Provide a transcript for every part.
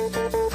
Música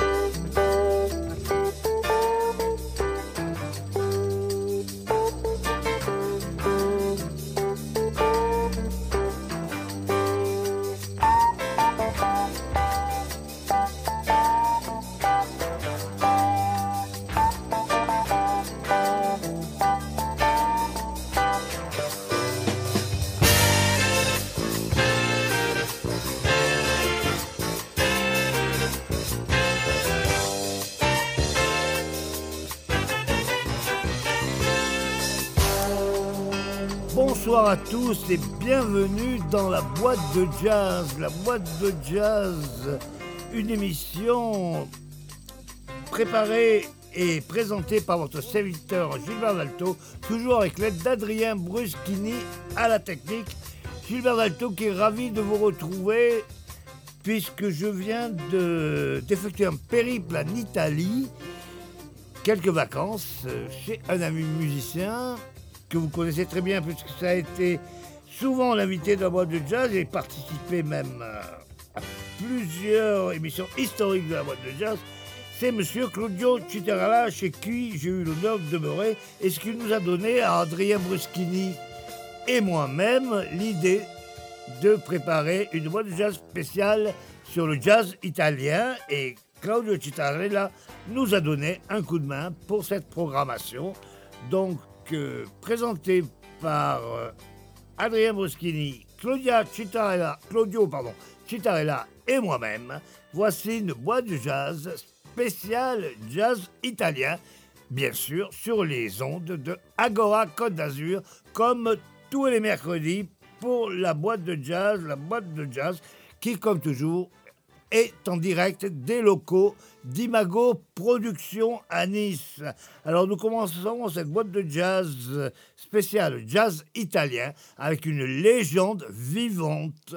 tous et bienvenue dans la boîte de jazz. La boîte de jazz, une émission préparée et présentée par votre serviteur Gilbert Dalto, toujours avec l'aide d'Adrien Bruschini à la technique. Gilbert Dalto qui est ravi de vous retrouver puisque je viens de- d'effectuer un périple en Italie, quelques vacances euh, chez un ami musicien que vous connaissez très bien puisque ça a été souvent l'invité de la boîte de jazz et participé même à plusieurs émissions historiques de la boîte de jazz. C'est Monsieur Claudio Citarella chez qui j'ai eu l'honneur de demeurer et ce qui nous a donné à Adrien Bruschini et moi-même l'idée de préparer une boîte de jazz spéciale sur le jazz italien et Claudio Citarella nous a donné un coup de main pour cette programmation. Donc, présenté par euh, Adrien Bruschini, Claudia Citarella, Claudio pardon, Citarella et moi-même, voici une boîte de jazz spéciale jazz italien, bien sûr sur les ondes de Agora Côte d'Azur, comme tous les mercredis pour la boîte de jazz, la boîte de jazz qui, comme toujours, est en direct des locaux d'Imago Productions à Nice. Alors nous commençons cette boîte de jazz spéciale jazz italien avec une légende vivante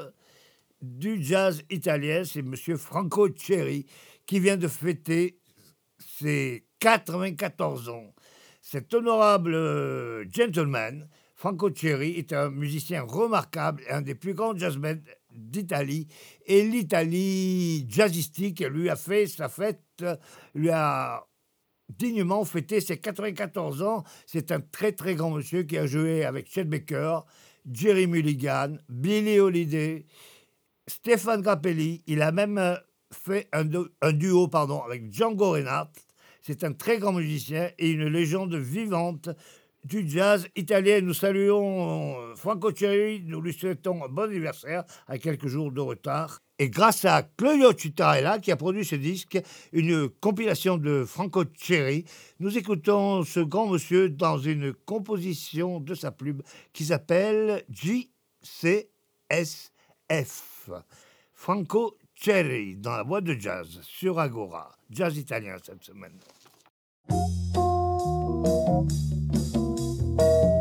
du jazz italien, c'est Monsieur Franco Cherry qui vient de fêter ses 94 ans. Cet honorable euh, gentleman, Franco Cherry, est un musicien remarquable et un des plus grands jazzmen d'Italie. Et l'Italie jazzistique lui a fait sa fête, lui a dignement fêté ses 94 ans. C'est un très très grand monsieur qui a joué avec Chet Baker, Jerry Mulligan, Billy Holiday, Stéphane Grappelli. Il a même euh, fait un, un duo pardon, avec Django Reinhardt. C'est un très grand musicien et une légende vivante du jazz italien. Nous saluons euh, Franco Cherry, nous lui souhaitons un bon anniversaire à quelques jours de retard. Et grâce à Claudio Citarella qui a produit ce disque, une compilation de Franco Cherry, nous écoutons ce grand monsieur dans une composition de sa plume qui s'appelle JCSF. Franco Cherry dans la boîte de jazz sur Agora. Jazz italien cette semaine. Thank you.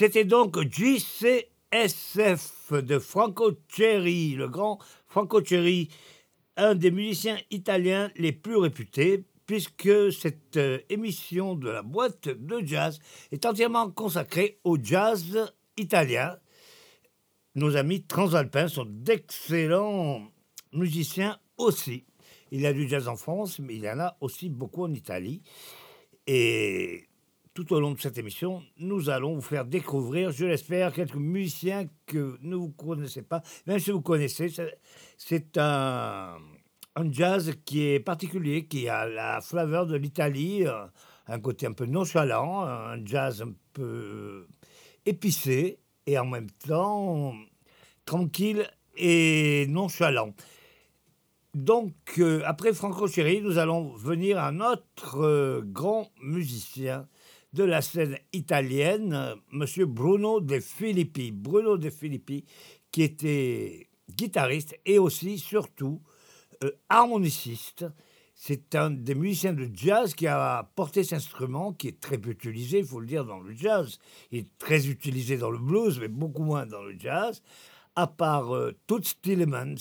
C'était donc JCSF de Franco Cherry, le grand Franco Cherry, un des musiciens italiens les plus réputés, puisque cette euh, émission de la boîte de jazz est entièrement consacrée au jazz italien. Nos amis transalpins sont d'excellents musiciens aussi. Il y a du jazz en France, mais il y en a aussi beaucoup en Italie. Et tout au long de cette émission, nous allons vous faire découvrir, je l'espère, quelques musiciens que ne vous connaissez pas. Même si vous connaissez, c'est un, un, jazz qui est particulier, qui a la flaveur de l'Italie, euh, un côté un peu nonchalant, un jazz un peu épicé et en même temps tranquille et nonchalant. Donc, euh, après Franco Chéri, nous allons venir à notre euh, grand musicien de la scène italienne, M. Bruno De Filippi. Bruno De Filippi, qui était guitariste et aussi, surtout, euh, harmoniciste. C'est un des musiciens de jazz qui a porté cet instrument, qui est très peu utilisé, il faut le dire, dans le jazz. Il est très utilisé dans le blues, mais beaucoup moins dans le jazz. À part euh, Toots Tillemans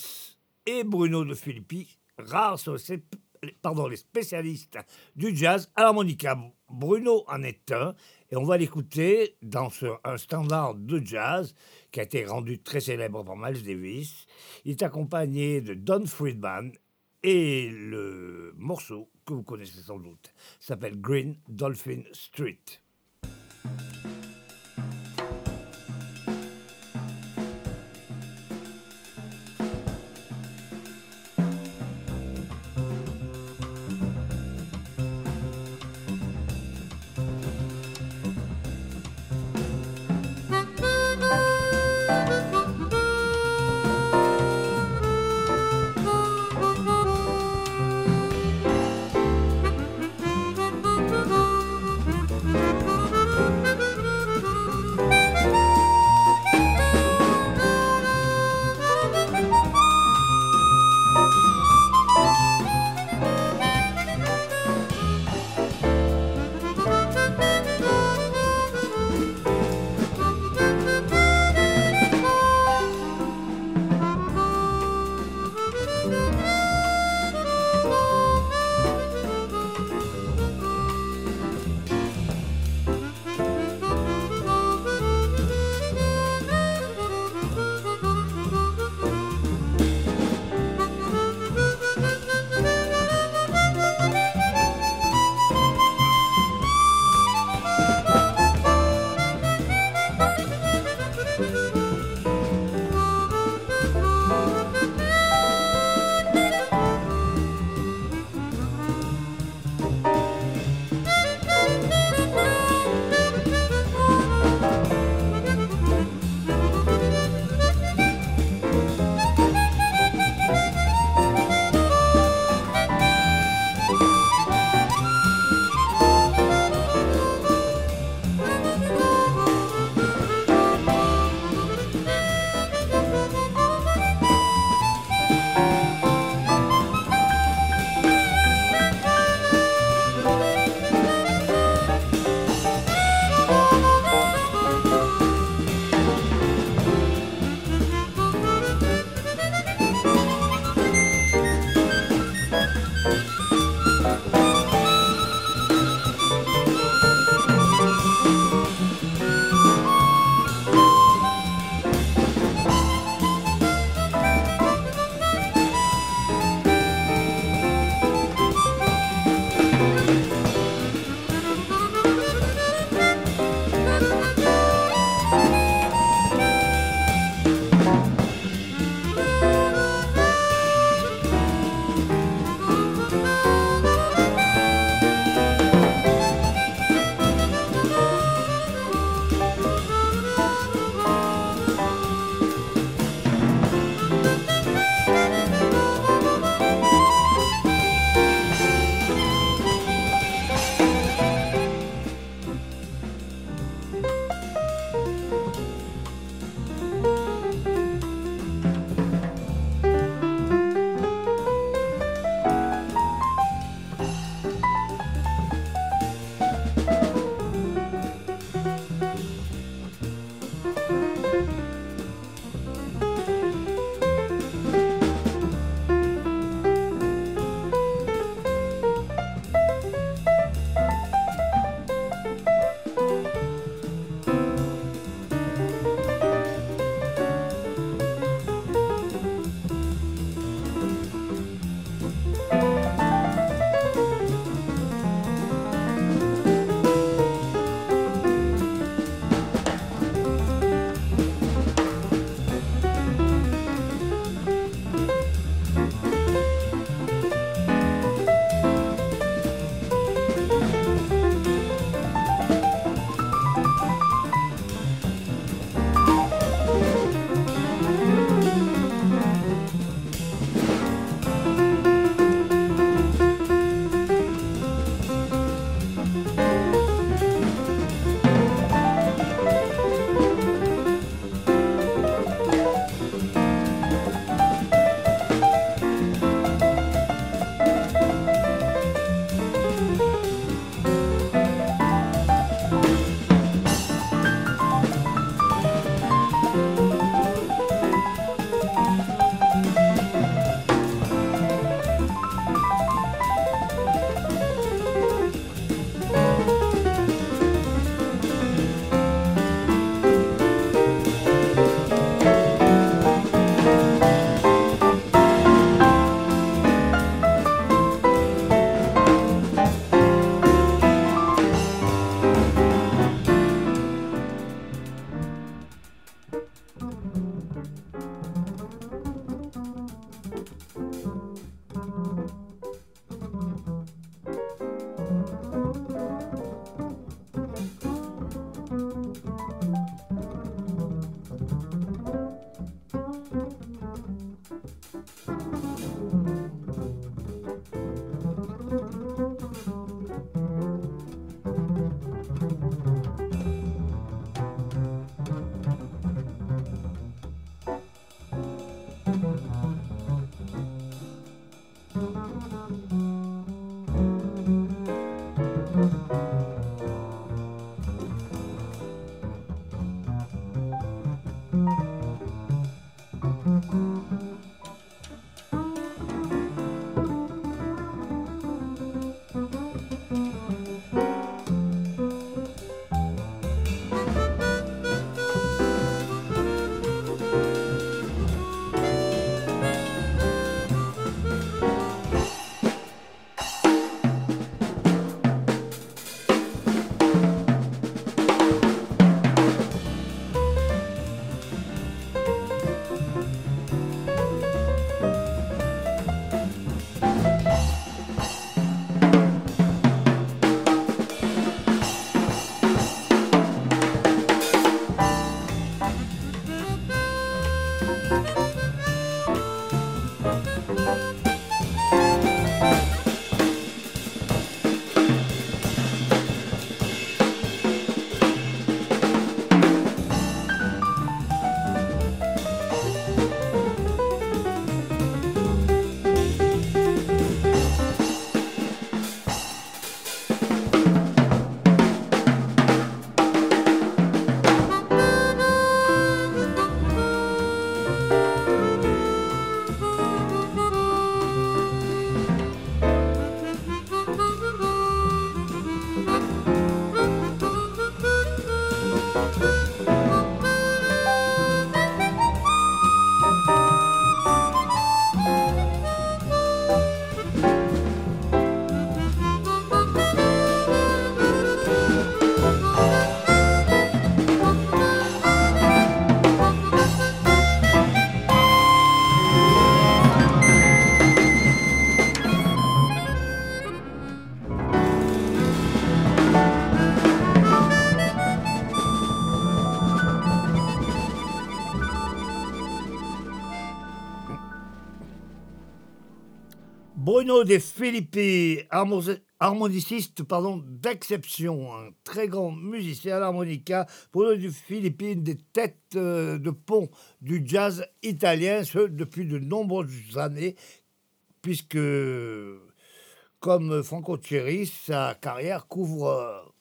et Bruno de Filippi, rares sont ces pardon, les spécialistes du jazz à l'harmonica. Bruno en est un, et on va l'écouter dans un standard de jazz qui a été rendu très célèbre par Miles Davis. Il est accompagné de Don Friedman, et le morceau que vous connaissez sans doute s'appelle Green Dolphin Street. Bruno De Filippi, harmoniciste pardon, d'exception, un très grand musicien à l'harmonica. Bruno De Filippi, une des têtes euh, de pont du jazz italien, ce depuis de nombreuses années, puisque, comme Franco Cherry, sa carrière couvre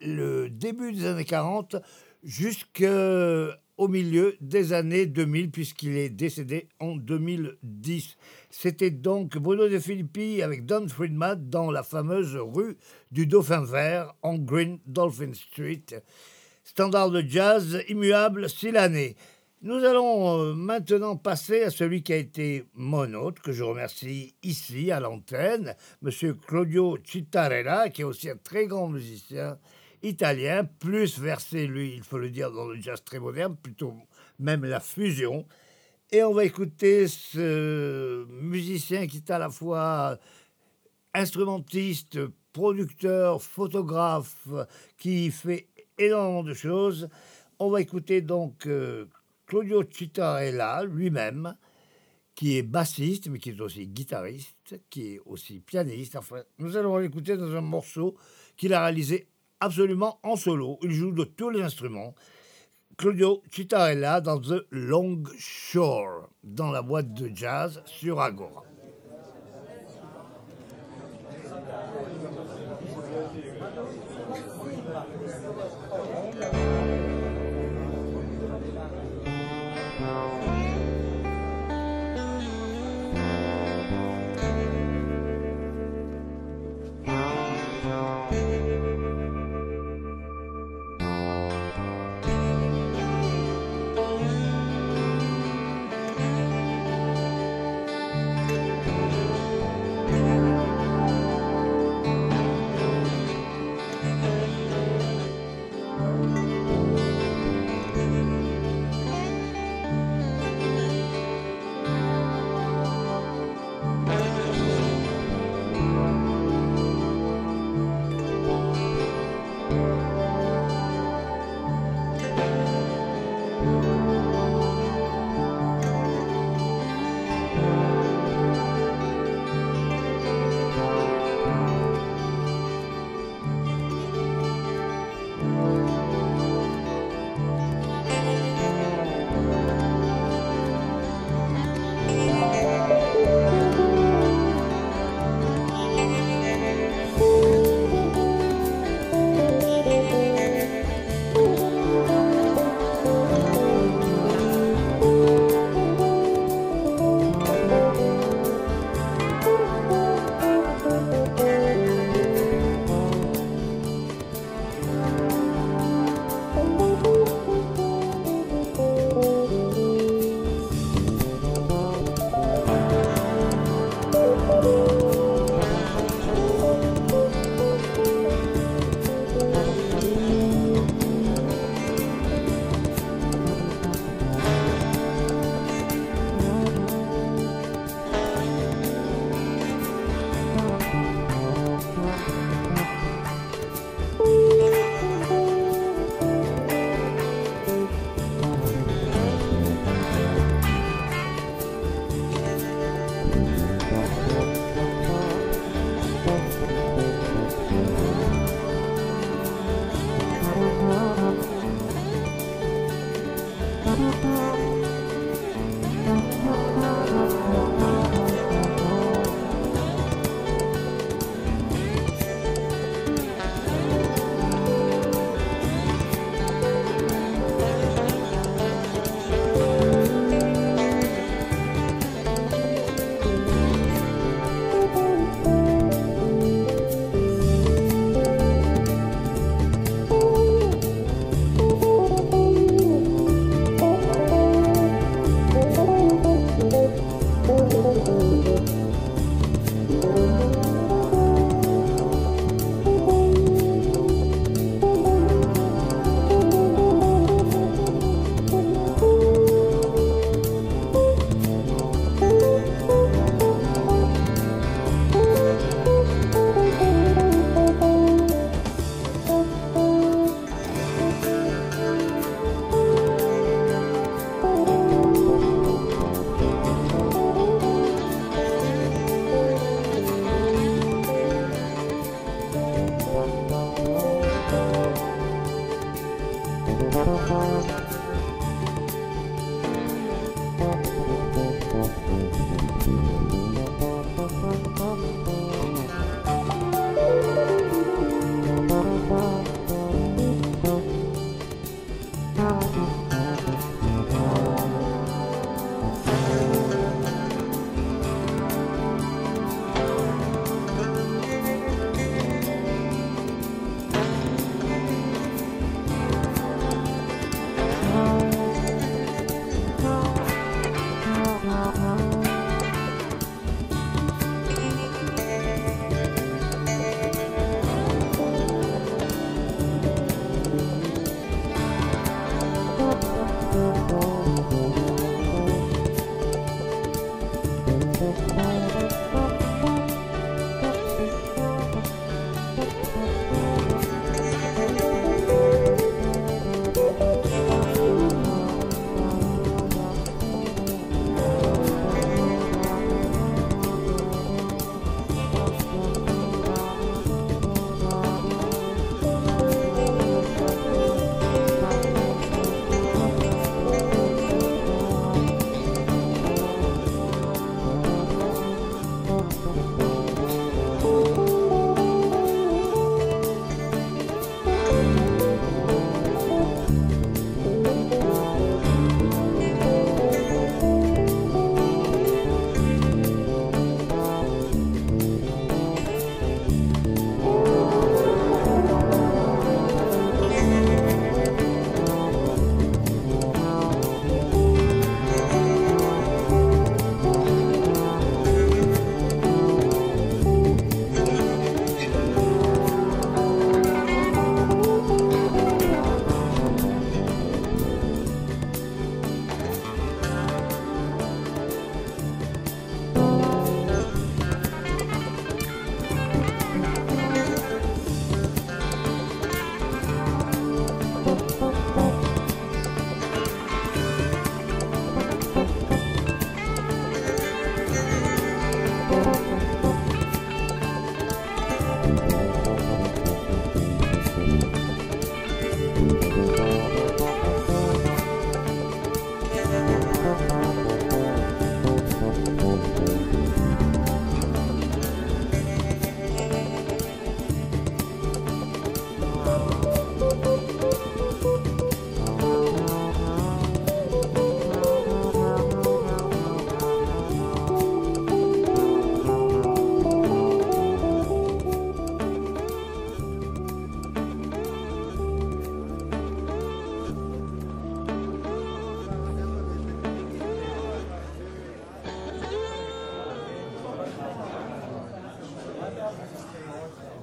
le début des années 40 jusqu'au milieu des années 2000, puisqu'il est décédé en 2010. C'était donc Bruno De Filippi avec Don Friedman dans la fameuse rue du Dauphin Vert en Green Dolphin Street. Standard de jazz immuable si l'année. Nous allons euh, maintenant passer à celui qui a été mon hôte, que je remercie ici à l'antenne, M. Claudio Cittarella, qui est aussi un très grand musicien italien, plus versé, lui, il faut le dire, dans le jazz très moderne, plutôt même la fusion. Et on va écouter ce musicien qui est à la fois instrumentiste, producteur, photographe, qui fait énormément de choses. On va écouter donc euh, Claudio Citarella lui-même, qui est bassiste, mais qui est aussi guitariste, qui est aussi pianiste. Enfin, nous allons l'écouter dans un morceau qu'il a réalisé absolument en solo. Il joue de tous les instruments. Claudio Citarella dans The Long Shore, dans la boîte de jazz sur Agora.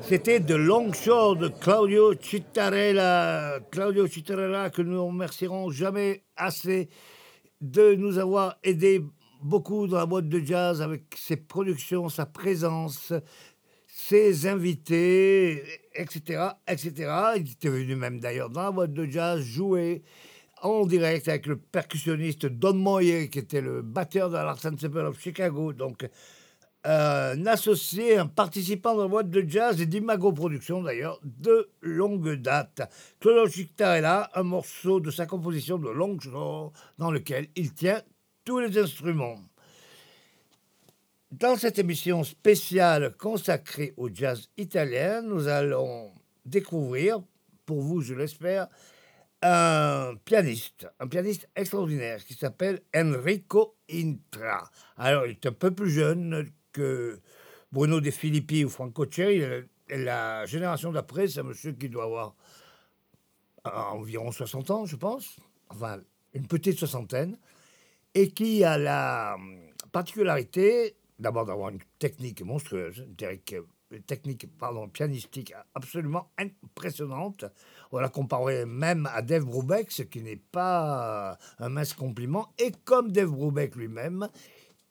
C'était de Longshore de Claudio Cittarella. Claudio Cittarella, que nous ne remercierons jamais assez de nous avoir aidé beaucoup dans la boîte de jazz avec ses productions, sa présence, ses invités, etc., etc. Il était venu même d'ailleurs dans la boîte de jazz jouer en direct avec le percussionniste Don Moyer, qui était le batteur de l'Art Ensemble of Chicago. Donc, un associé, un participant de la boîte de jazz et d'Imago Productions d'ailleurs, de longue date. Est là, un morceau de sa composition de Longshore dans lequel il tient tous les instruments. Dans cette émission spéciale consacrée au jazz italien, nous allons découvrir, pour vous je l'espère, un pianiste, un pianiste extraordinaire qui s'appelle Enrico Intra. Alors, il est un peu plus jeune que Bruno De Filippi ou Franco Cherry. La génération d'après, c'est un monsieur qui doit avoir environ 60 ans, je pense, enfin, une petite soixantaine, et qui a la particularité, d'abord d'avoir une technique monstrueuse, une technique pardon, pianistique absolument impressionnante. On la comparerait même à Dave Brubeck, ce qui n'est pas un mince compliment. Et comme Dave Brubeck lui-même,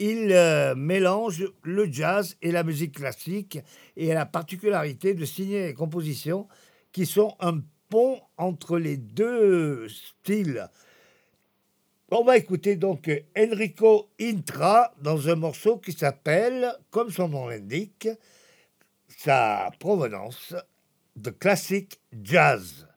il euh, mélange le jazz et la musique classique et a la particularité de signer des compositions qui sont un pont entre les deux styles. On va écouter donc Enrico Intra dans un morceau qui s'appelle, comme son nom l'indique, sa provenance de classique jazz.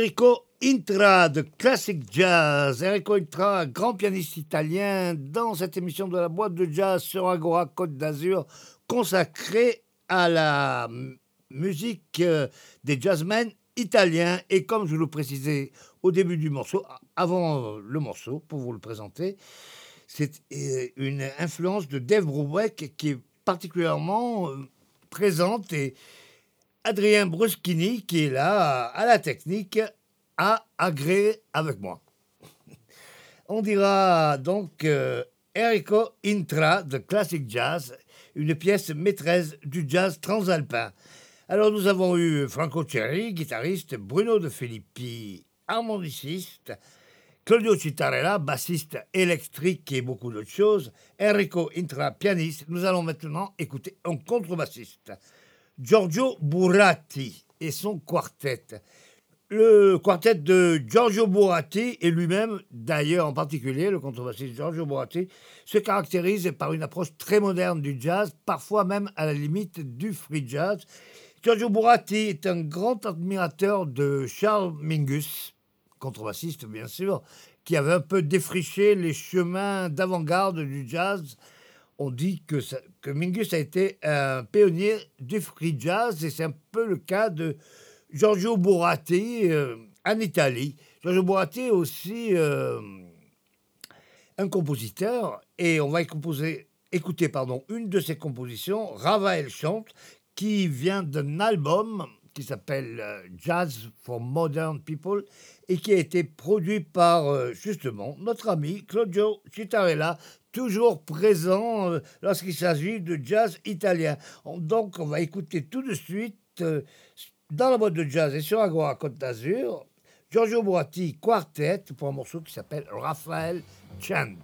Enrico Intra de Classic Jazz. Enrico Intra, grand pianiste italien, dans cette émission de la boîte de jazz sur Agora Côte d'Azur, consacrée à la musique euh, des jazzmen italiens. Et comme je le précisais au début du morceau, avant le morceau, pour vous le présenter, c'est euh, une influence de Dave Brubeck qui est particulièrement euh, présente et Adrien Bruschini, qui est là à la technique, a agréé avec moi. On dira donc euh, Enrico Intra de Classic Jazz, une pièce maîtresse du jazz transalpin. Alors nous avons eu Franco Cherry, guitariste, Bruno de Filippi, harmoniciste, Claudio Citarella, bassiste électrique et beaucoup d'autres choses. Enrico Intra, pianiste. Nous allons maintenant écouter un contrebassiste. Giorgio Burati et son quartet. Le quartet de Giorgio Burati et lui-même, d'ailleurs en particulier, le contrebassiste Giorgio Burati, se caractérise par une approche très moderne du jazz, parfois même à la limite du free jazz. Giorgio Burati est un grand admirateur de Charles Mingus, contrebassiste bien sûr, qui avait un peu défriché les chemins d'avant-garde du jazz. On dit que, que Mingus a été un pionnier du free jazz et c'est un peu le cas de Giorgio Burati euh, en Italie. Giorgio Burati est aussi euh, un compositeur et on va composer, écouter pardon, une de ses compositions, Ravael chante, qui vient d'un album qui s'appelle euh, Jazz for Modern People et qui a été produit par justement notre ami Claudio Citarella, toujours présent lorsqu'il s'agit de jazz italien. Donc on va écouter tout de suite dans la boîte de jazz et sur Agora Côte d'Azur, Giorgio Boatti Quartet pour un morceau qui s'appelle Raphaël Chant.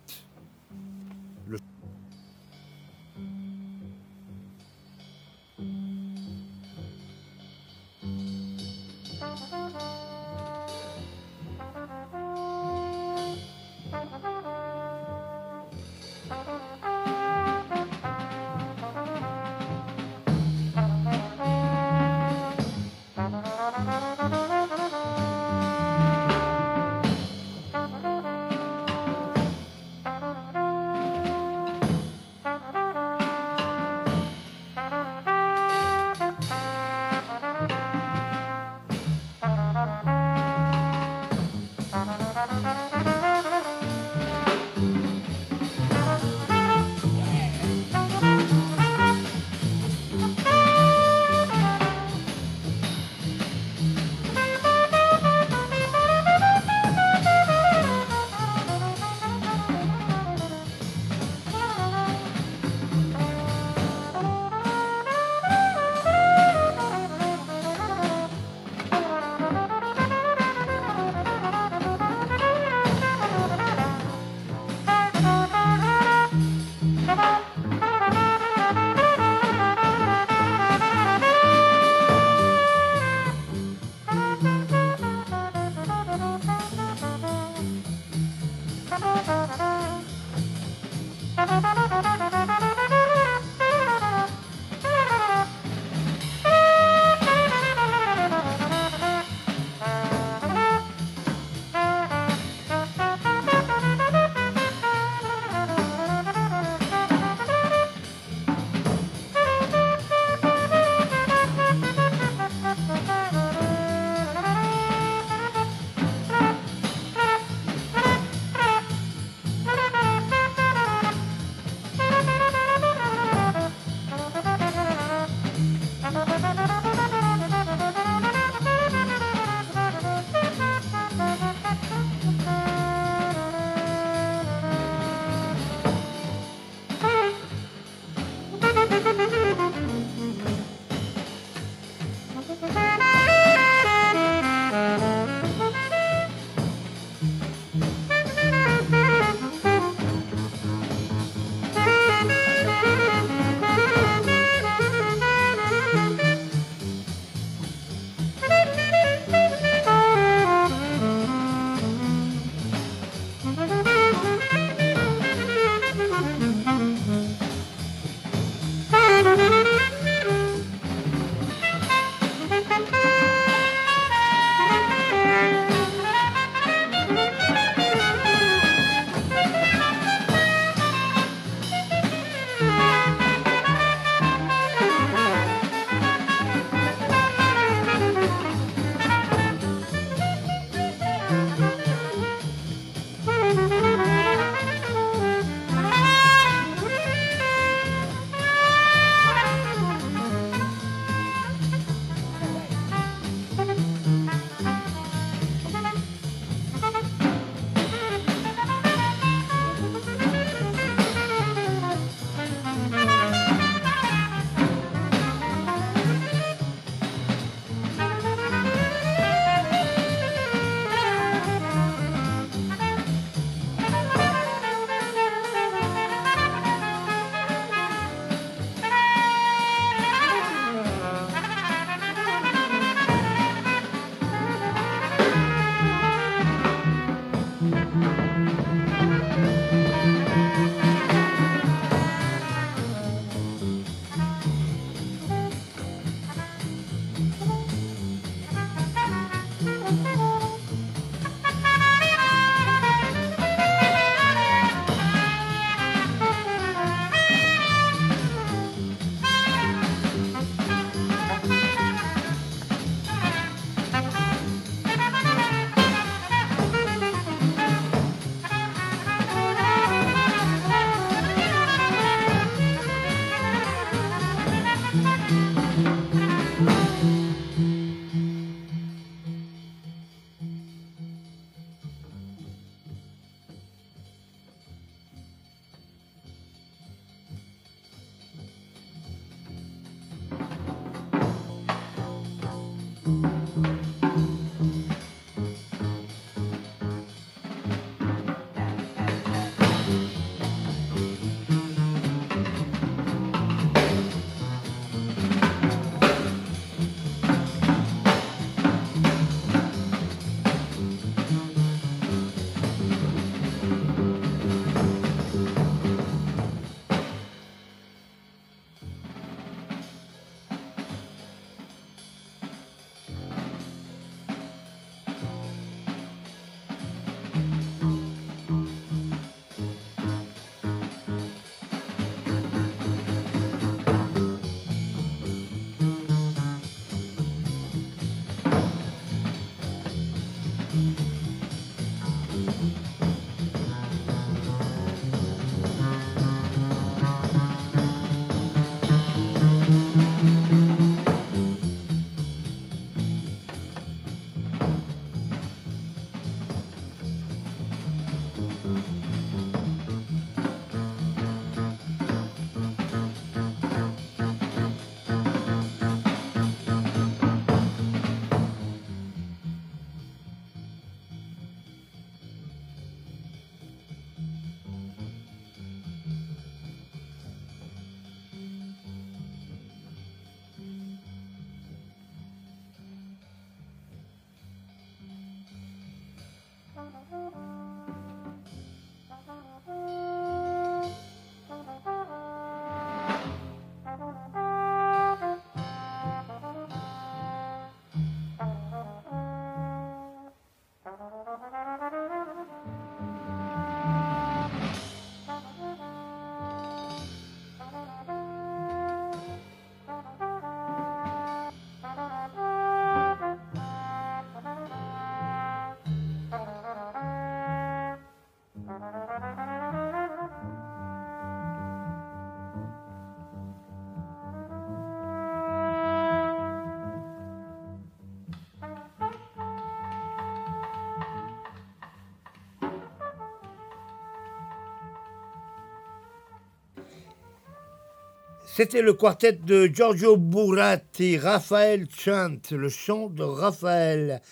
C'était le quartet de Giorgio Buratti, Raphaël Chant, le chant de Raphaël.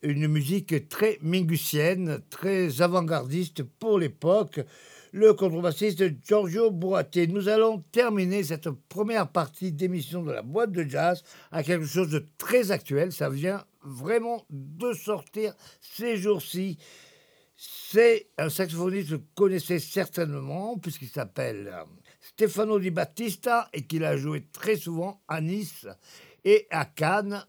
Une musique très mingusienne, très avant-gardiste pour l'époque. Le contrebassiste Giorgio Buratti. Nous allons terminer cette première partie d'émission de la boîte de jazz à quelque chose de très actuel. Ça vient vraiment de sortir ces jours-ci. C'est un saxophoniste que vous connaissez certainement, puisqu'il s'appelle Stefano Di Battista et qu'il a joué très souvent à Nice et à Cannes.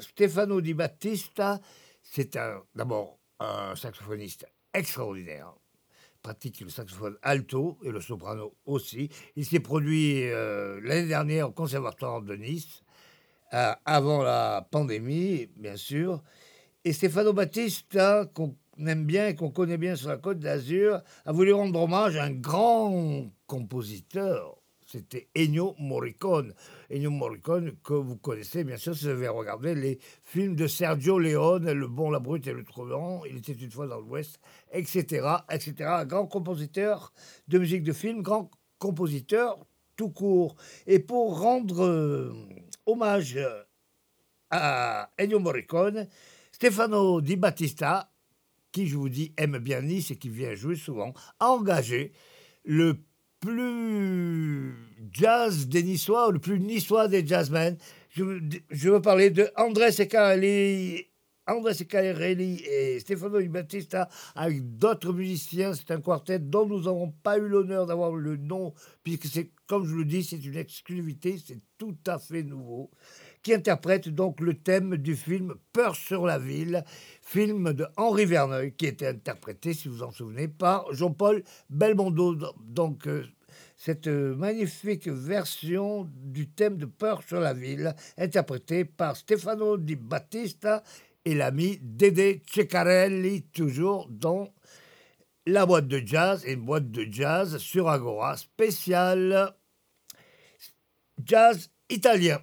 Stefano Di Battista, c'est d'abord un saxophoniste extraordinaire. Pratique le saxophone alto et le soprano aussi. Il s'est produit euh, l'année dernière au Conservatoire de Nice, euh, avant la pandémie, bien sûr. Et Stefano Battista, aime bien qu'on connaît bien sur la côte d'Azur, a voulu rendre hommage à un grand compositeur. C'était Ennio Morricone. Ennio Morricone, que vous connaissez bien sûr si vous avez regardé les films de Sergio Leone, Le Bon, la Brute et le Truand, Il était une fois dans l'Ouest, etc., etc. Grand compositeur de musique de film, grand compositeur tout court. Et pour rendre euh, hommage à Ennio Morricone, Stefano Di Battista qui, je vous dis, aime bien Nice et qui vient jouer souvent, a engagé le plus jazz des Niçois, le plus niçois des jazzmen. Je, veux parler de André Secarelli, André Secarelli et Stefano Di Battista avec d'autres musiciens. C'est un quartet dont nous n'avons pas eu l'honneur d'avoir le nom, puisque c'est, comme je le dis, c'est une exclusivité, c'est tout à fait nouveau qui interprète donc le thème du film Peur sur la ville, film de Henri Verneuil, qui était interprété, si vous en souvenez, par Jean-Paul Belmondo. Donc, euh, cette magnifique version du thème de Peur sur la ville, interprétée par Stefano Di Battista et l'ami Dede Ceccarelli, toujours dans la boîte de jazz, et une boîte de jazz sur Agora spéciale jazz italien.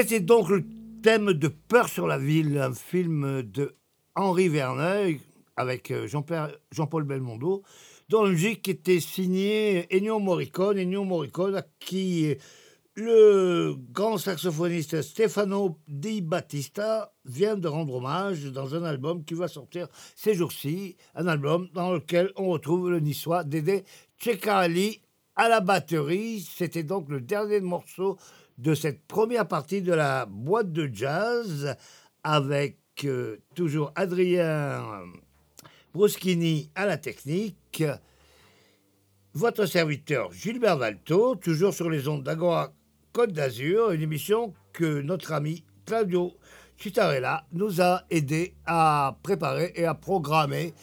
C'était donc le thème de Peur sur la ville, un film de Henri Verneuil avec euh, Jean-Paul Belmondo, dont la musique était signée Ennio Morricone, Ennio Morricone à qui le grand saxophoniste Stefano Di Battista vient de rendre hommage dans un album qui va sortir ces jours-ci, un album dans lequel on retrouve le niçois Dédé Ceccarelli à la batterie. C'était donc le dernier morceau de cette première partie de la boîte de jazz avec euh, toujours Adrien Bruschini à la technique. Votre serviteur Gilbert Valto, toujours sur les ondes d'Agora Côte d'Azur, une émission que notre ami Claudio Citarella nous a aidé à préparer et à programmer.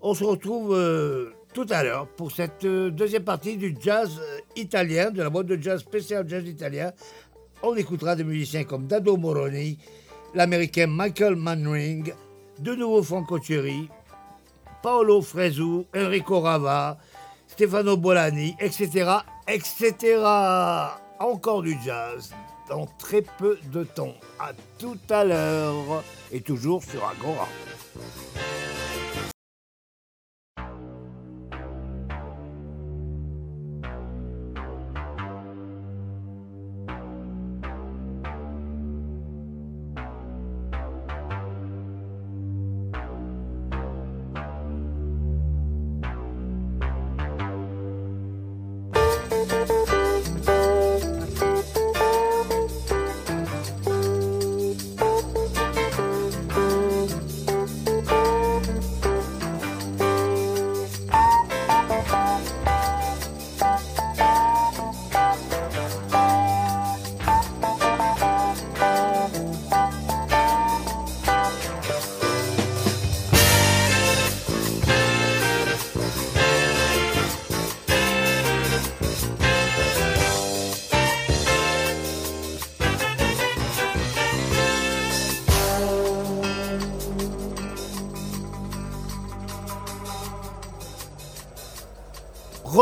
On se retrouve euh, tout à l'heure pour cette euh, deuxième partie du jazz italien, de la boîte de jazz spécial jazz italien. On écoutera des musiciens comme Dado Moroni, l'américain Michael Manring, de nouveau Franco Cherry, Paolo Fresu, Enrico Rava, Stefano Bolani, etc., etc encore du jazz dans très peu de temps. À tout à l'heure et toujours sur Agora.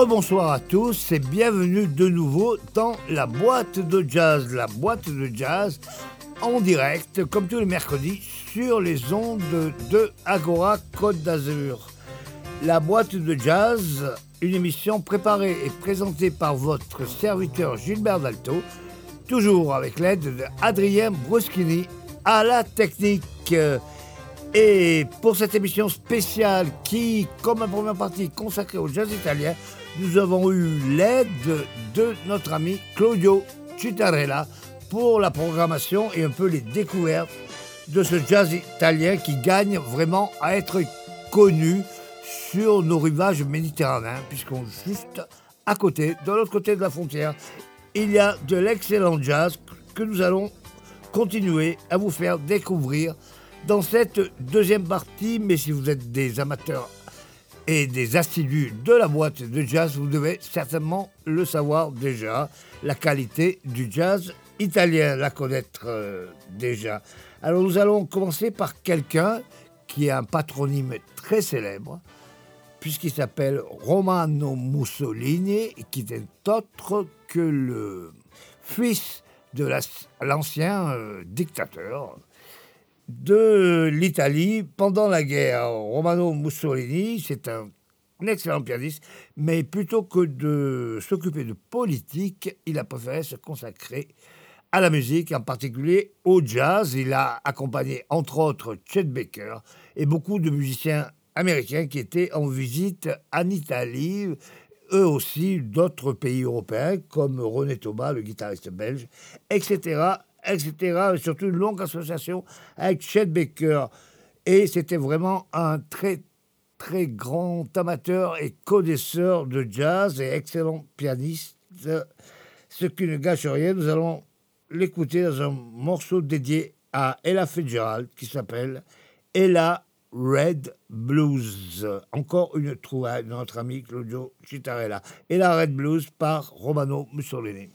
Rebonsoir à tous et bienvenue de nouveau dans la boîte de jazz. La boîte de jazz en direct, comme tous les mercredis, sur les ondes de Agora Côte d'Azur. La boîte de jazz, une émission préparée et présentée par votre serviteur Gilbert Dalto, toujours avec l'aide d'Adrien Bruschini à la technique. Et pour cette émission spéciale qui, comme la première partie consacrée au jazz italien, nous avons eu l'aide de notre ami Claudio Citarella pour la programmation et un peu les découvertes de ce jazz italien qui gagne vraiment à être connu sur nos rivages méditerranéens, puisqu'on juste à côté, de l'autre côté de la frontière, il y a de l'excellent jazz que nous allons continuer à vous faire découvrir dans cette deuxième partie. Mais si vous êtes des amateurs et des assidus de la boîte de jazz, vous devez certainement le savoir déjà, la qualité du jazz italien, la connaître euh, déjà. Alors nous allons commencer par quelqu'un qui a un patronyme très célèbre, puisqu'il s'appelle Romano Mussolini, qui n'est autre que le fils de l'ancien euh, dictateur de l'Italie pendant la guerre. Romano Mussolini, c'est un excellent pianiste, mais plutôt que de s'occuper de politique, il a préféré se consacrer à la musique, en particulier au jazz. Il a accompagné entre autres Chet Baker et beaucoup de musiciens américains qui étaient en visite en Italie, eux aussi d'autres pays européens comme René Thomas, le guitariste belge, etc., etc. Et surtout une longue association avec Chet Baker. Et c'était vraiment un très, très grand amateur et connaisseur de jazz et excellent pianiste. Ce qui ne gâche rien, nous allons l'écouter dans un morceau dédié à Ella Fitzgerald qui s'appelle Ella Red Blues. Encore une trouvaille de notre ami Claudio Citarella. Ella Red Blues par Romano Mussolini.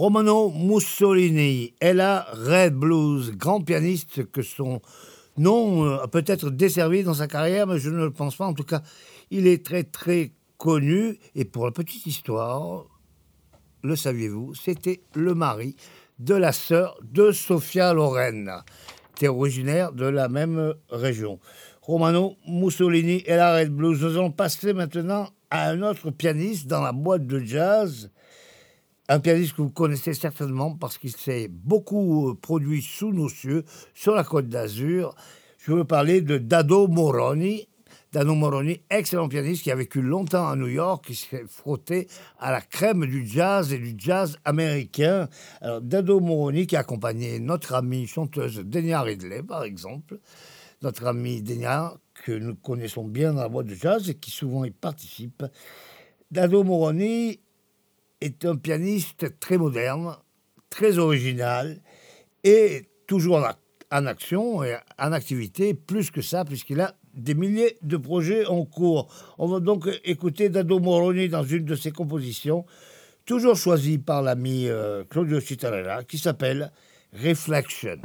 Romano Mussolini est là, Red Blues, grand pianiste que son nom euh, a peut-être desservi dans sa carrière, mais je ne le pense pas. En tout cas, il est très très connu. Et pour la petite histoire, le saviez-vous, c'était le mari de la sœur de Sofia Loren, qui est originaire de la même région. Romano Mussolini et la Red Blues. Nous allons passer maintenant à un autre pianiste dans la boîte de jazz. Un pianiste que vous connaissez certainement parce qu'il s'est beaucoup produit sous nos cieux, sur la côte d'Azur. Je veux parler de Dado Moroni, Dano Moroni, excellent pianiste qui a vécu longtemps à New York, qui s'est frotté à la crème du jazz et du jazz américain. Alors, Dado Moroni qui a accompagné notre amie chanteuse Denia Ridley, par exemple. Notre amie Denia, que nous connaissons bien dans la boîte de jazz et qui souvent y participe. Dado Moroni est un pianiste très moderne, très original et toujours en, action et en activité, plus que ça, puisqu'il a des milliers de projets en cours. On va donc écouter Dado Moroni dans une de ses compositions, toujours choisie par l'ami euh, Claudio Citarella, qui s'appelle Reflection.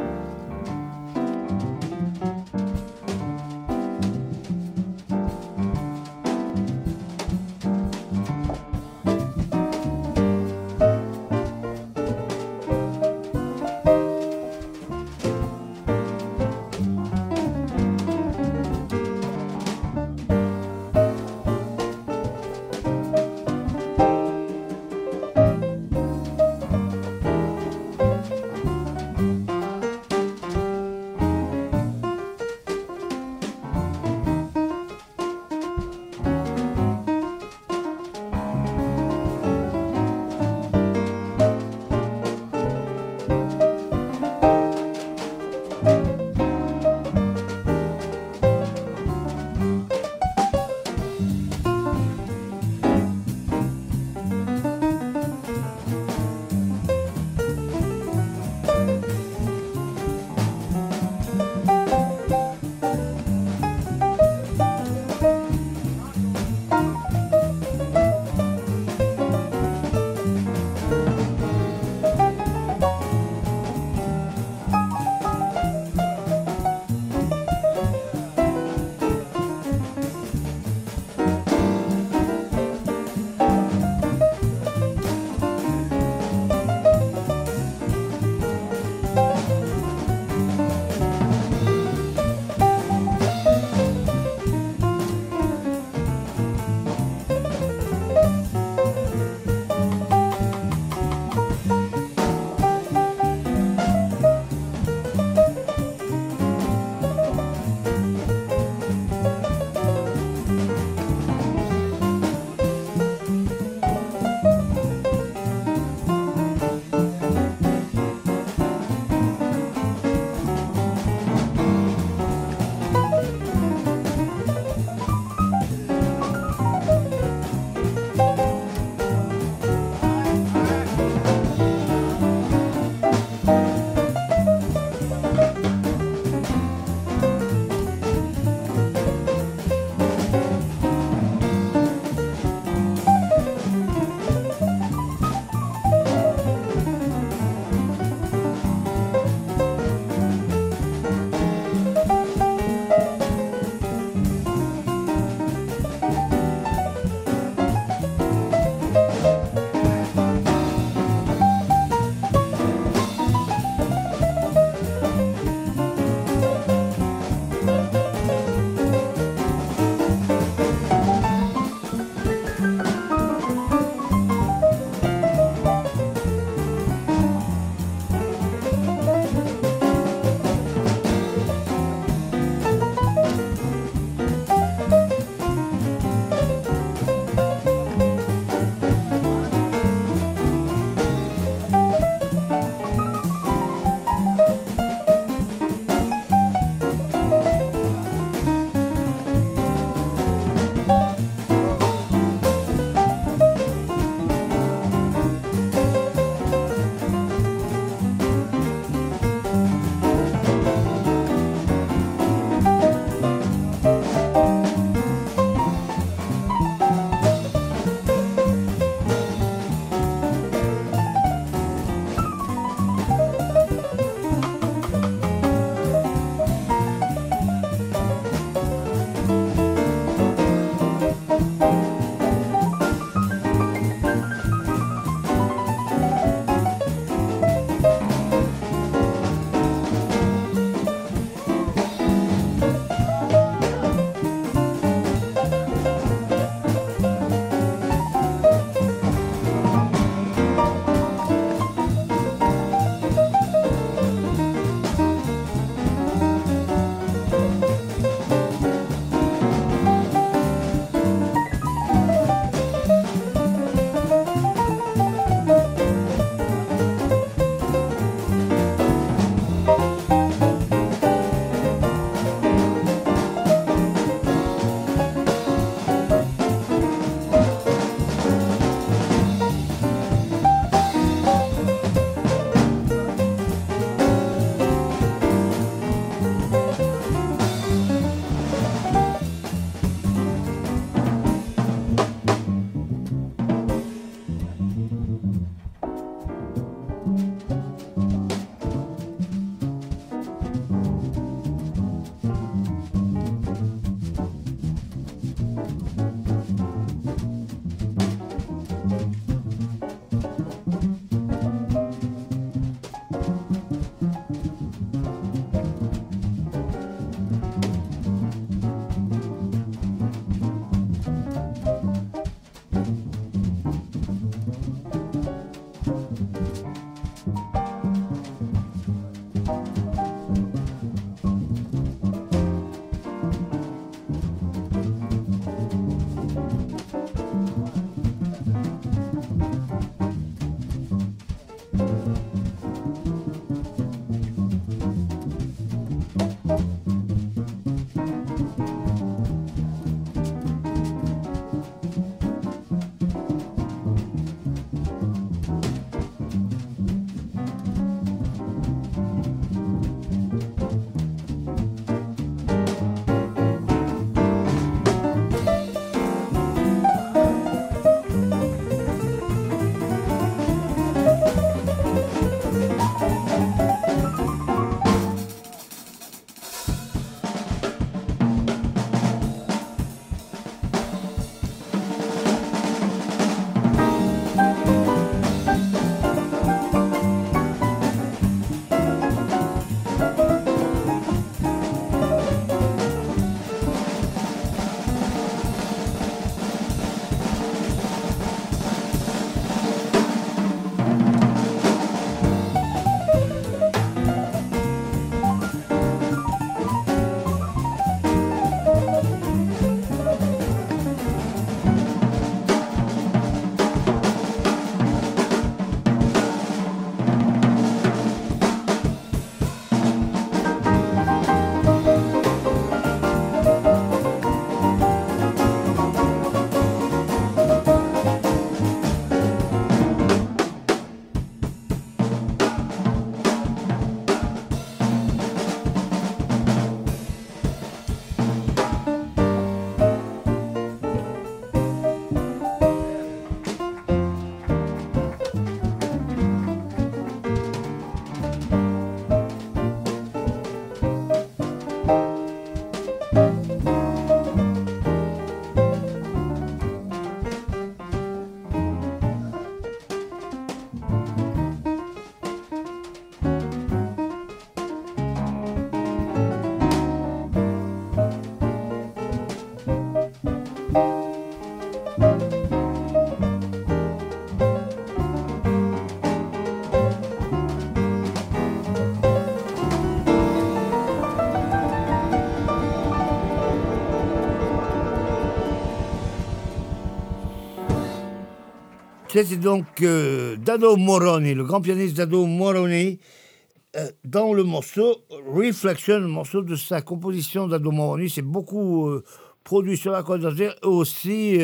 C'était donc euh, Dado Moroni, le grand pianiste Dado Moroni, euh, dans le morceau Reflection, le morceau de sa composition Dado Moroni. C'est beaucoup euh, produit sur la Côte d'Azur et aussi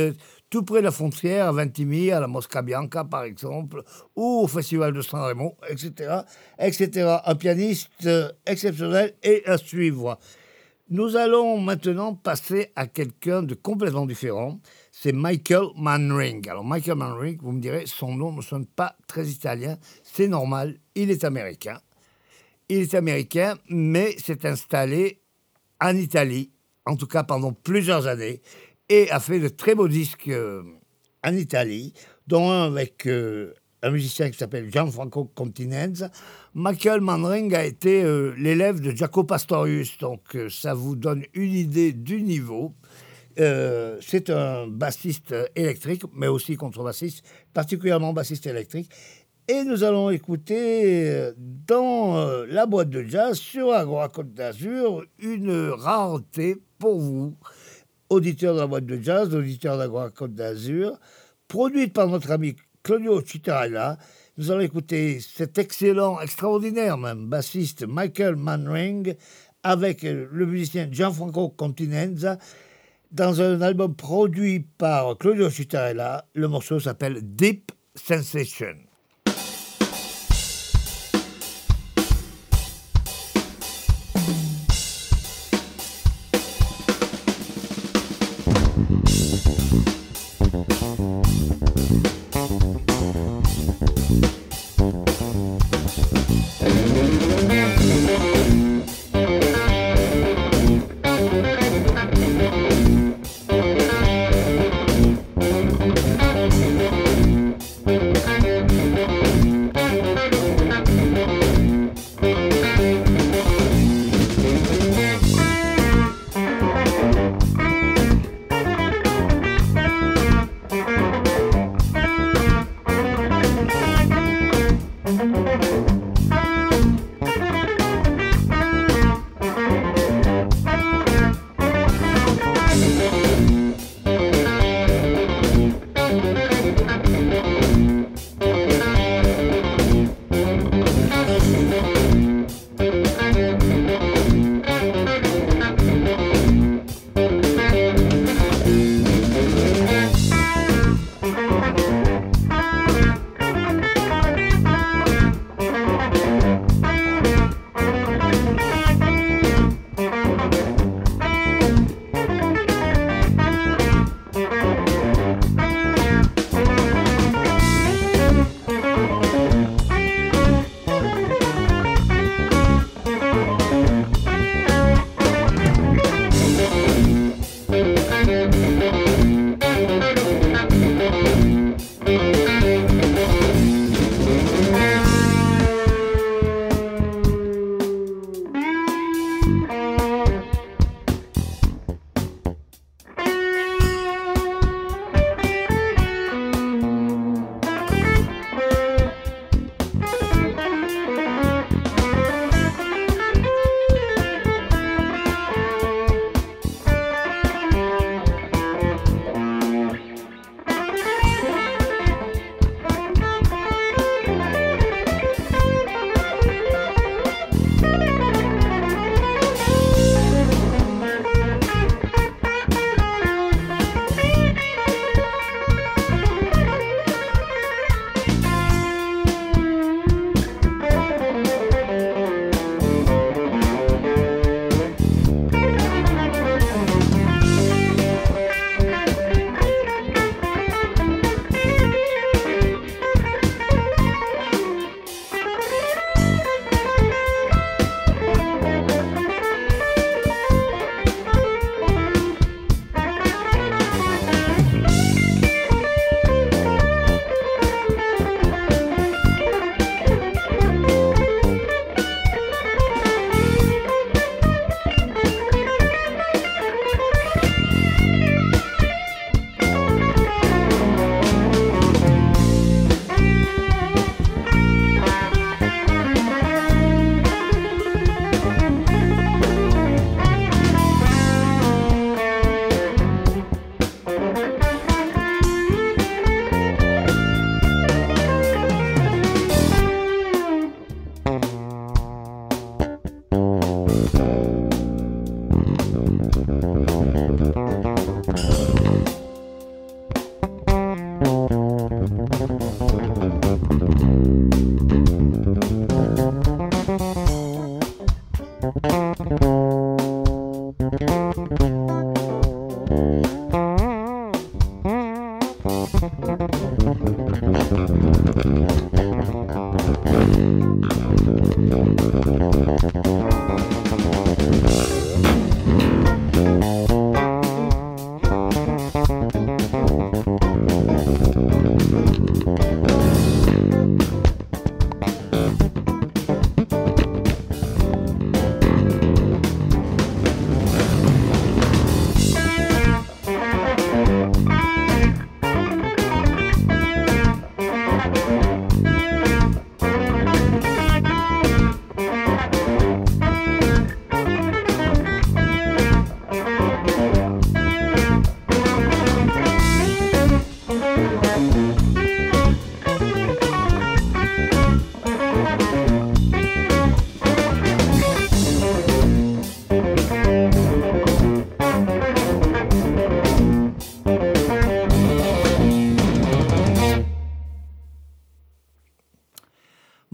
tout près de la frontière, à Ventimille, à la Mosca Bianca par exemple, ou au Festival de San Remo, etc. etc. Un pianiste exceptionnel et à suivre. Nous allons maintenant passer à quelqu'un de complètement différent c'est Michael Manring. Alors Michael Manring, vous me direz, son nom ne sonne pas très italien, c'est normal, il est américain. Il est américain, mais s'est installé en Italie, en tout cas pendant plusieurs années, et a fait de très beaux disques euh, en Italie, dont un avec euh, un musicien qui s'appelle Gianfranco Continenza. Michael Manring a été euh, l'élève de Jaco Pastorius, donc ça vous donne une idée du niveau. Euh, c'est un bassiste électrique, mais aussi contrebassiste, particulièrement bassiste électrique. Et nous allons écouter euh, dans euh, la boîte de jazz sur Agora Côte d'Azur une rareté pour vous, auditeurs de la boîte de jazz, auditeurs d'Agora Côte d'Azur, produite par notre ami Claudio Citarella. Nous allons écouter cet excellent, extraordinaire même, bassiste Michael Manring avec le musicien Gianfranco Continenza dans un album produit par Claudio Citarella. Le morceau s'appelle Deep Sensation.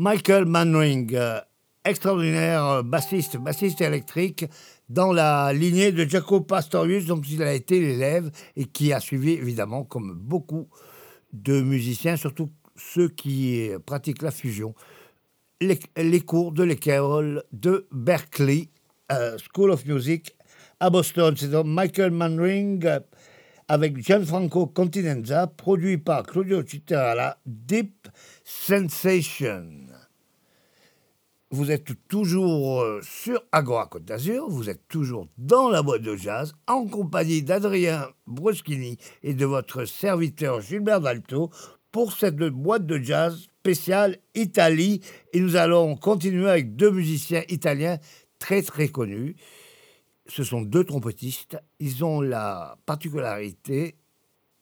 Michael Manring, euh, extraordinaire euh, bassiste, bassiste électrique dans la lignée de Jaco Pastorius, dont il a été l'élève et qui a suivi évidemment, comme beaucoup de musiciens, surtout ceux qui pratiquent la fusion, les, cours de l'école de Berkeley euh, School of Music à Boston. C'est donc Michael Manring avec Gianfranco Continenza, produit par Claudio Citarella, Deep Sensation. Vous êtes toujours euh, sur Agora Côte d'Azur, vous êtes toujours dans la boîte de jazz, en compagnie d'Adrien Bruschini et de votre serviteur Gilbert Dalto pour cette boîte de jazz spéciale Italie. Et nous allons continuer avec deux musiciens italiens très très connus. Ce sont deux trompettistes. Ils ont la particularité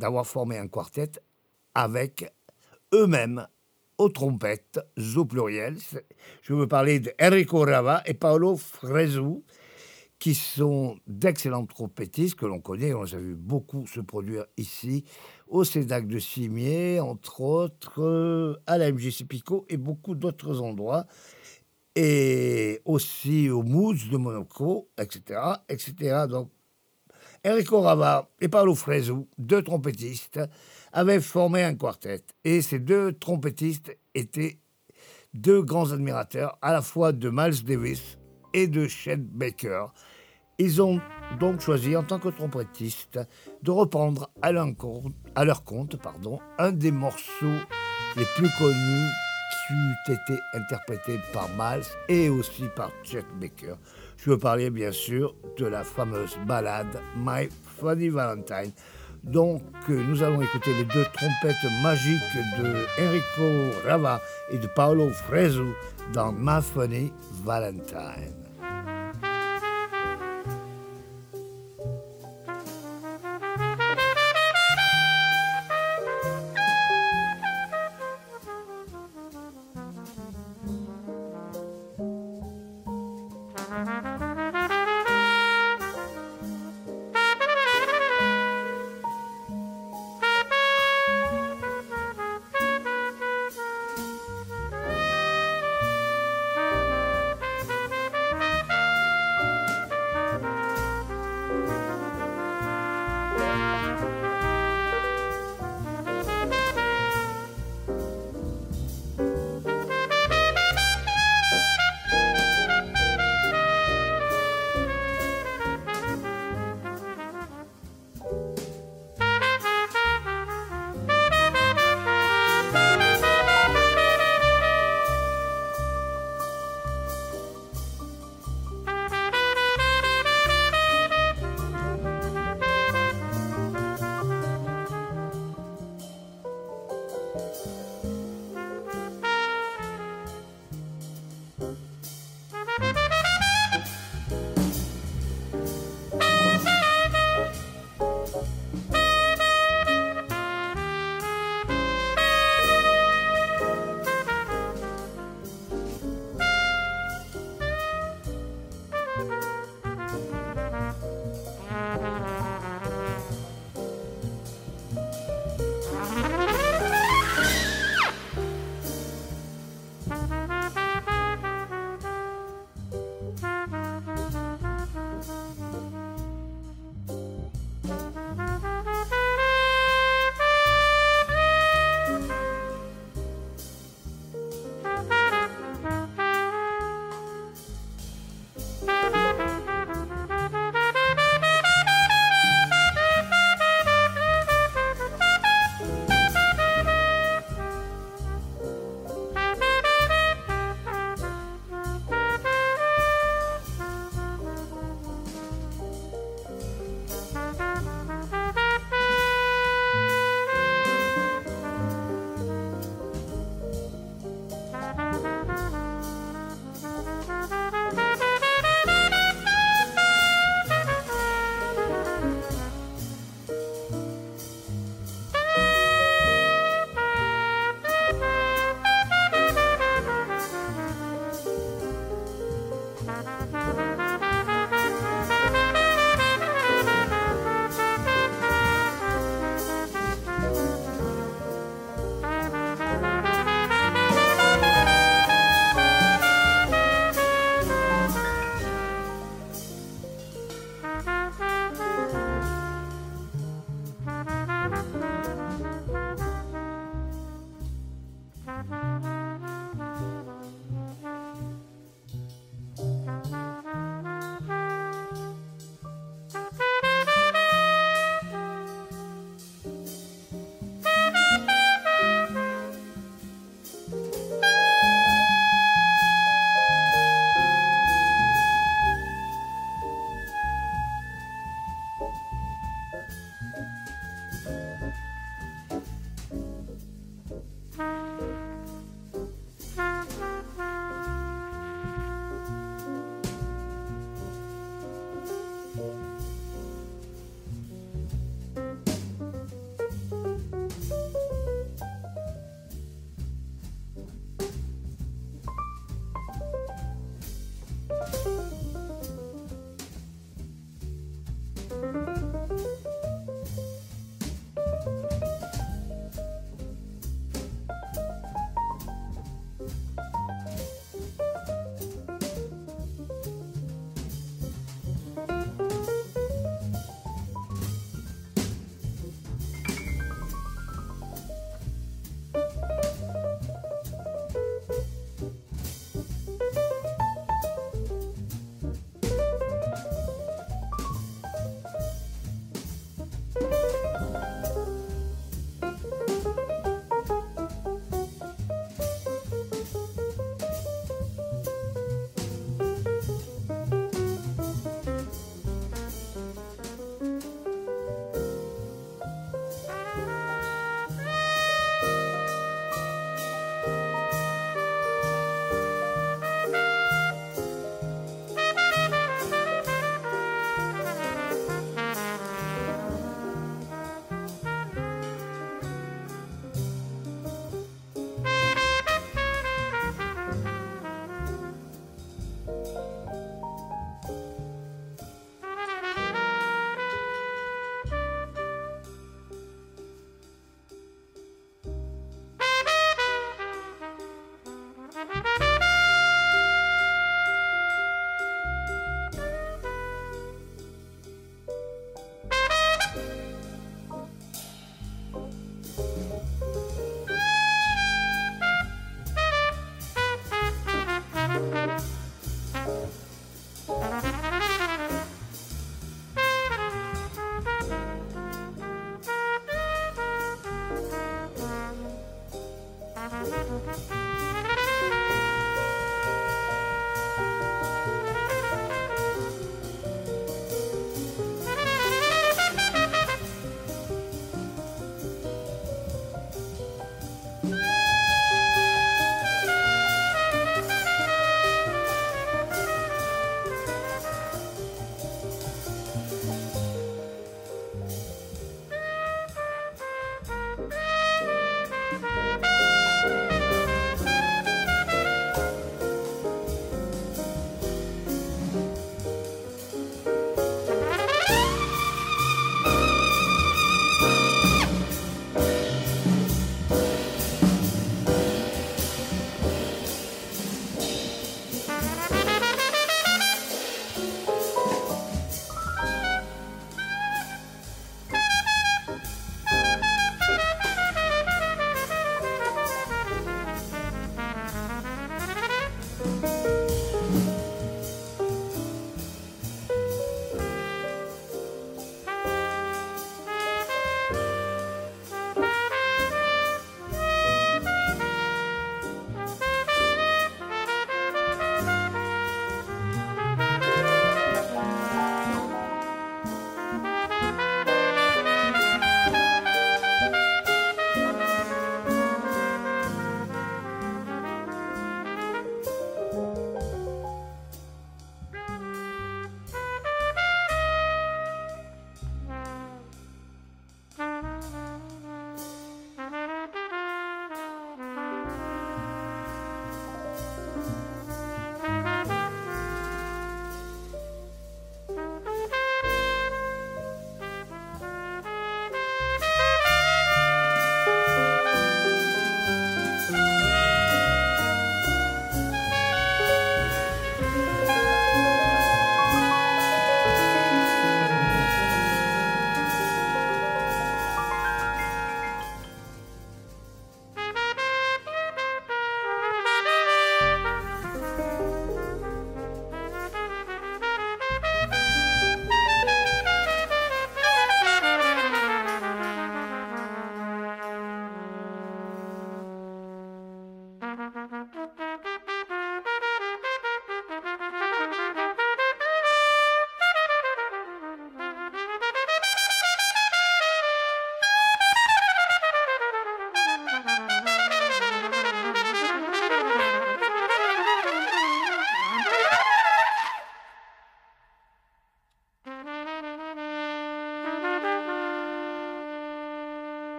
d'avoir formé un quartet avec eux-mêmes aux trompettes au pluriel. Je veux parler d'Enrico Rava et Paolo Fresu, qui sont d'excellents trompettistes que l'on connaît. On les a vu beaucoup se produire ici, au CEDAC de Cimier, entre autres, à la MJC Pico et beaucoup d'autres endroits et aussi au Moods de Monaco, etc., etc. Donc, Enrico Rava et Paolo Fresu, deux trompettistes, avaient formé un quartet. Et ces deux trompettistes étaient deux grands admirateurs, à la fois de Miles Davis et de Chet Baker. Ils ont donc choisi, en tant que trompettistes, de reprendre à leur compte, pardon, un des morceaux les plus connus qui été interprété par Miles et aussi par Chet Baker. Je veux parler bien sûr de la fameuse ballade My Funny Valentine. Donc euh, nous allons écouter les deux trompettes magiques de Enrico Rava et de Paolo Fresu dans My Funny Valentine.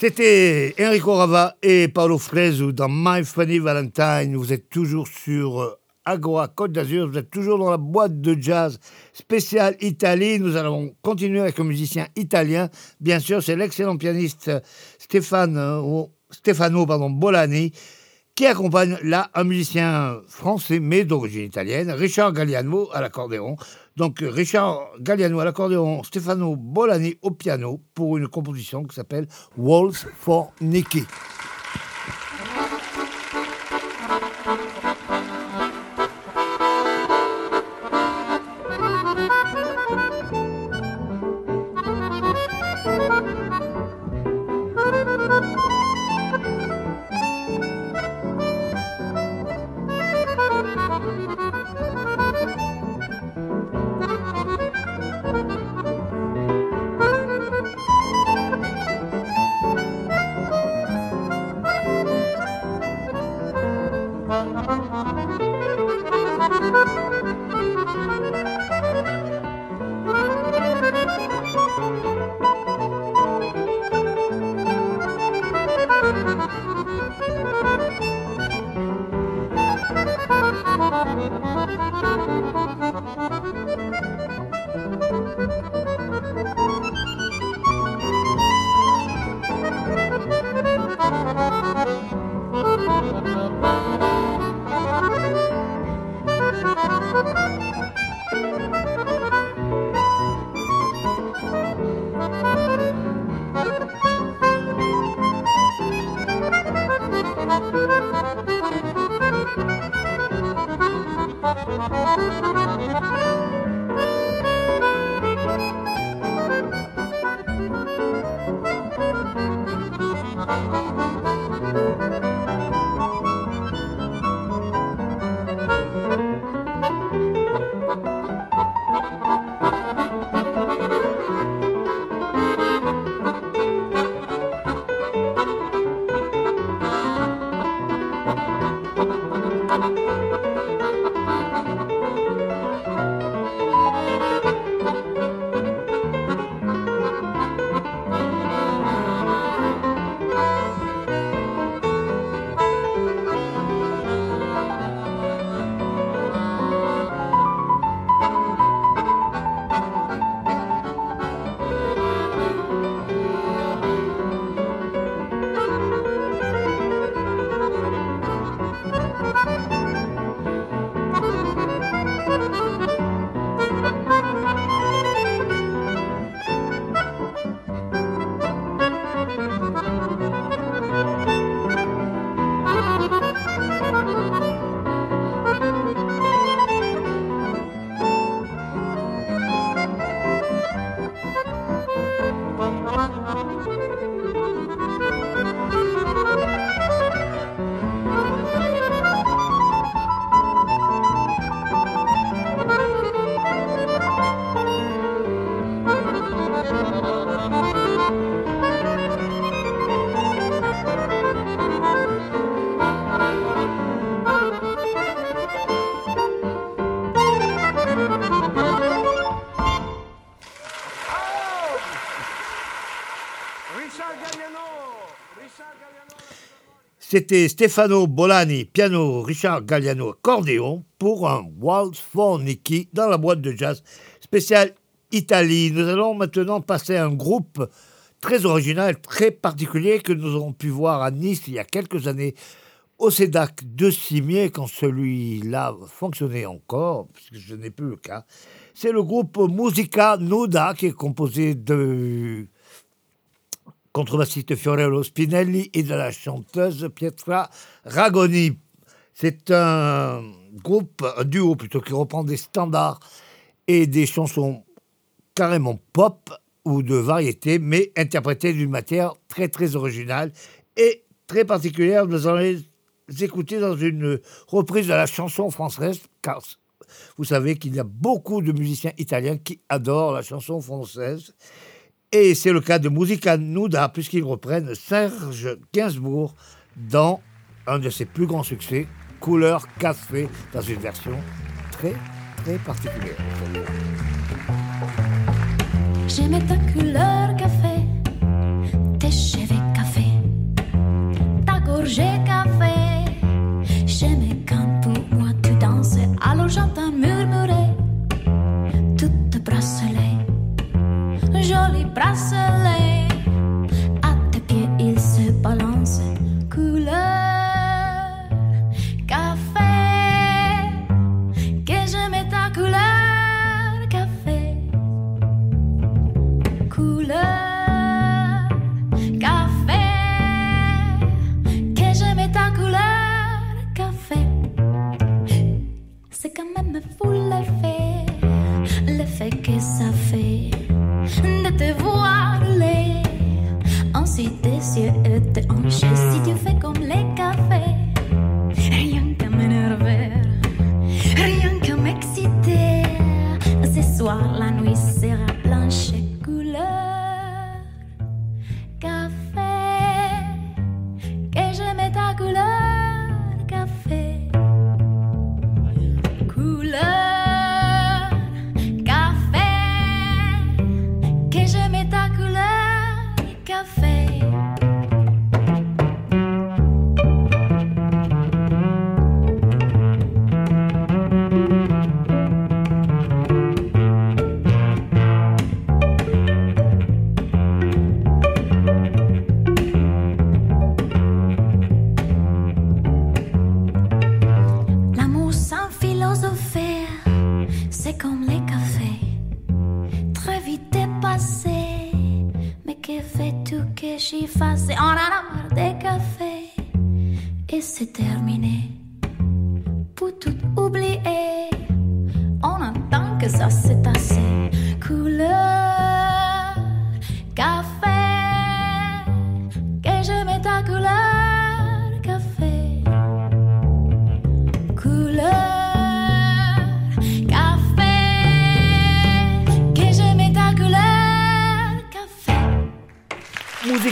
C'était Enrico Rava et Paolo Fresu dans My Funny Valentine. Vous êtes toujours sur euh, Agora Côte d'Azur, vous êtes toujours dans la boîte de jazz spéciale Italie. Nous allons continuer avec un musicien italien. Bien sûr, c'est l'excellent pianiste euh, Stefano, Bolani qui accompagne là un musicien français mais d'origine italienne, Richard Galliano à l'accordéon. Donc Richard Galliano à l'accordéon, Stefano Bolani au piano pour une composition qui s'appelle Waltz for Nicky. C'était Stefano Bolani, piano, Richard Galliano, accordéon, pour un Waltz for Nicky dans la boîte de jazz spéciale Italie. Nous allons maintenant passer à un groupe très original, très particulier que nous avons pu voir à Nice il y a quelques années au CEDAC de Cimier, quand celui-là fonctionnait encore, puisque je n'ai plus le cas. C'est le groupe Musica Nuda qui est composé de contrebassiste Fiorello Spinelli et de la chanteuse Pietra Ragoni. C'est un groupe, un duo plutôt, qui reprend des standards et des chansons carrément pop ou de variété, mais interprétées d'une matière très très originale et très particulière. Nous allons les écouter dans une reprise de la chanson française, car vous savez qu'il y a beaucoup de musiciens italiens qui adorent la chanson française. Et c'est le cas de Musica Nuda, puisqu'ils reprennent Serge Gainsbourg dans un de ses plus grands succès, Couleur Café, dans une version très, très particulière. J'aimais ta couleur café, tes cheveux café Brussels. it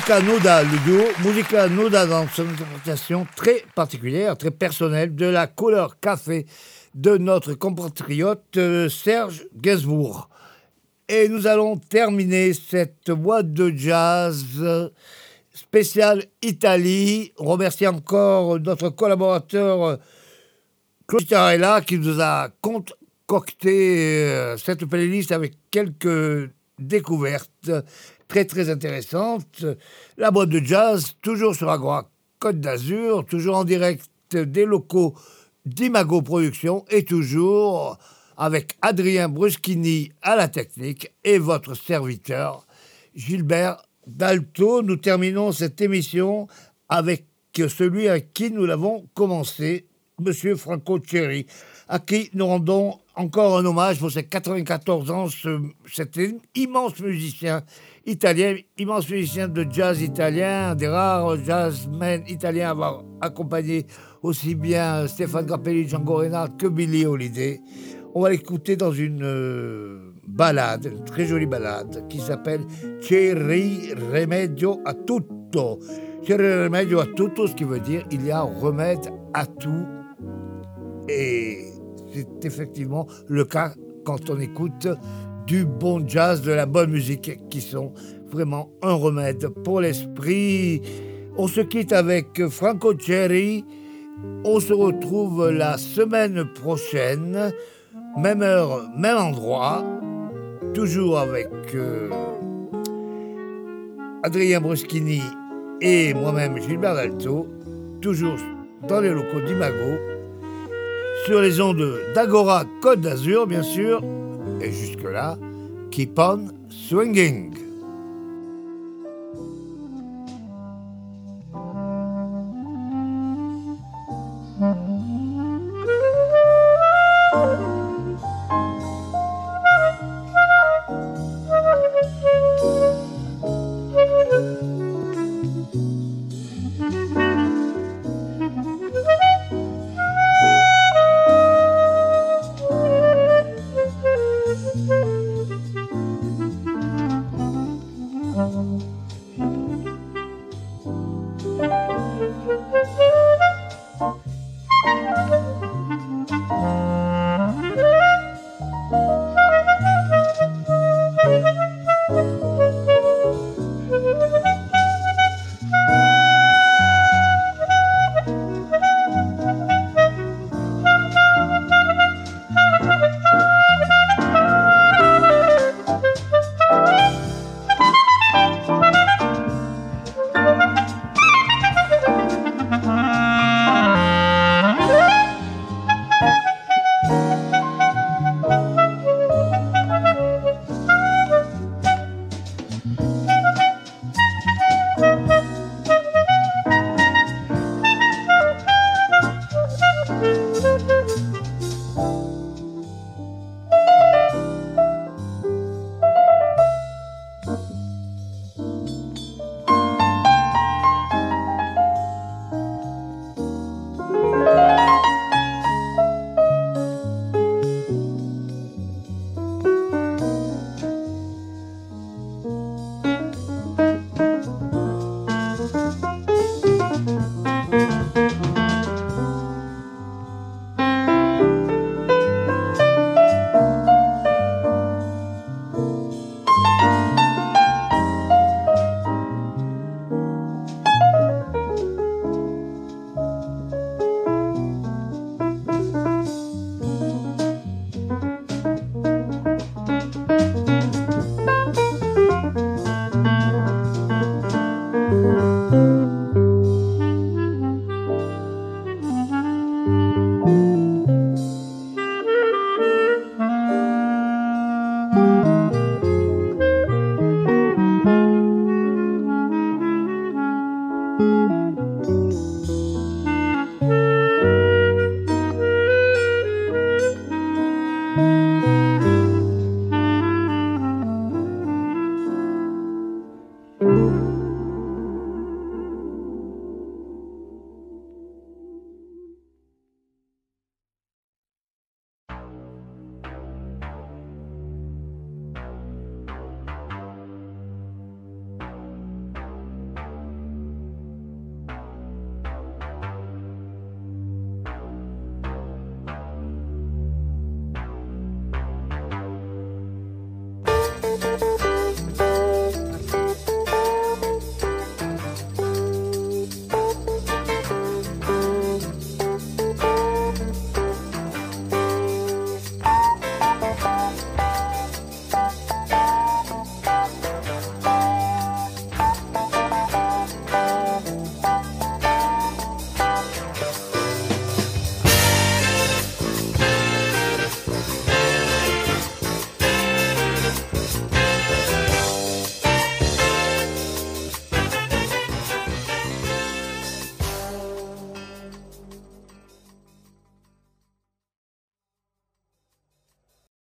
Musica Noda, le duo Musica Noda dans son interprétation très particulière, très personnelle de la couleur café de notre compatriote euh, Serge Gainsbourg. Et nous allons terminer cette boîte de jazz spéciale Italie. On remercie encore notre collaborateur Claude Tarella qui nous a concocté euh, cette playlist avec quelques découvertes très très intéressante. La boîte de jazz, toujours sur Agora Côte d'Azur, toujours en direct des locaux d'Imago Productions et toujours avec Adrien Bruschini à la technique et votre serviteur Gilbert Dalto. Nous terminons cette émission avec celui à qui nous l'avons commencé, Monsieur Franco Cherry, à qui nous rendons encore un hommage pour ses 94 ans, cet immense musicien italien, immense musicien de jazz italien, des rares jazzmen italiens à avoir accompagné aussi bien Stéphane Grappelli, Django Reinhardt que Billy Holiday. On va l'écouter dans une euh, balade, une très jolie balade, qui s'appelle C'eri remedio a tutto. C'eri remedio a tutto, ce qui veut dire il y a remède à tout. Et c'est effectivement le cas quand on écoute du bon jazz, de la bonne musique, qui sont vraiment un remède pour l'esprit. On se quitte avec Franco Cherry. On se retrouve la semaine prochaine, même heure, même endroit, toujours avec euh, Adrien Bruschini et moi-même Gilbert Dalto, toujours dans les locaux d'Imago, sur les ondes d'Agora Côte d'Azur, bien sûr, et jusque-là, keep on swinging.